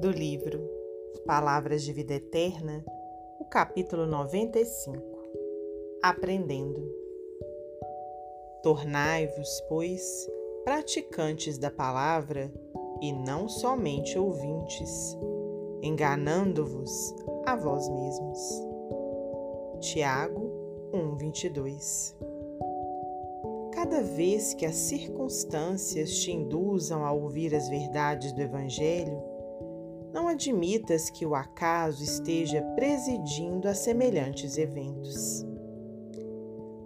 do livro Palavras de Vida Eterna, o capítulo 95 Aprendendo. Tornai-vos, pois, praticantes da palavra e não somente ouvintes, enganando-vos a vós mesmos. Tiago 1:22 Cada vez que as circunstâncias te induzam a ouvir as verdades do Evangelho, não admitas que o acaso esteja presidindo a semelhantes eventos.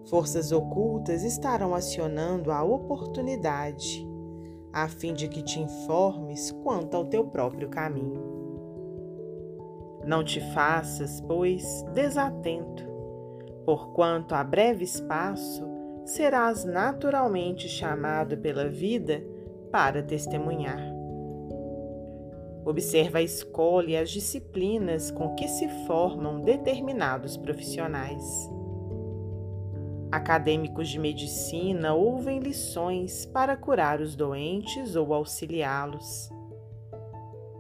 Forças ocultas estarão acionando a oportunidade, a fim de que te informes quanto ao teu próprio caminho. Não te faças, pois, desatento, porquanto a breve espaço serás naturalmente chamado pela vida para testemunhar. Observa a escola e as disciplinas com que se formam determinados profissionais. Acadêmicos de medicina ouvem lições para curar os doentes ou auxiliá-los.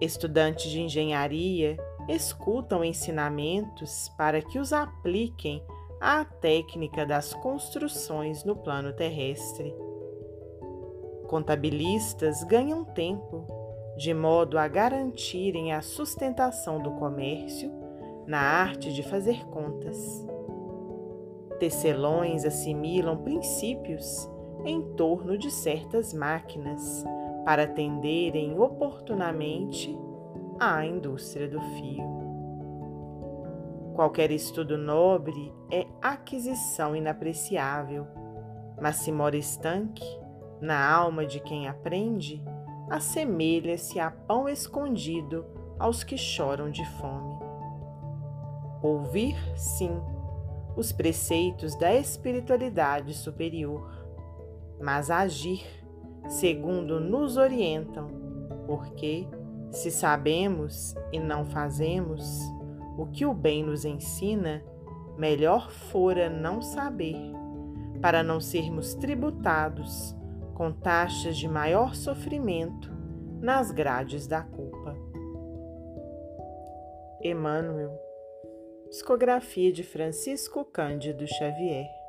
Estudantes de engenharia escutam ensinamentos para que os apliquem à técnica das construções no plano terrestre. Contabilistas ganham tempo, de modo a garantirem a sustentação do comércio na arte de fazer contas. Tecelões assimilam princípios em torno de certas máquinas para atenderem oportunamente à indústria do fio. Qualquer estudo nobre é aquisição inapreciável, mas se mora estanque na alma de quem aprende, assemelha-se a pão escondido aos que choram de fome. Ouvir, sim, os preceitos da espiritualidade superior, mas agir segundo nos orientam, porque, se sabemos e não fazemos, o que o bem nos ensina, melhor fora não saber, para não sermos tributados com taxas de maior sofrimento nas grades da culpa. Emmanuel, psicografia de Francisco Cândido Xavier.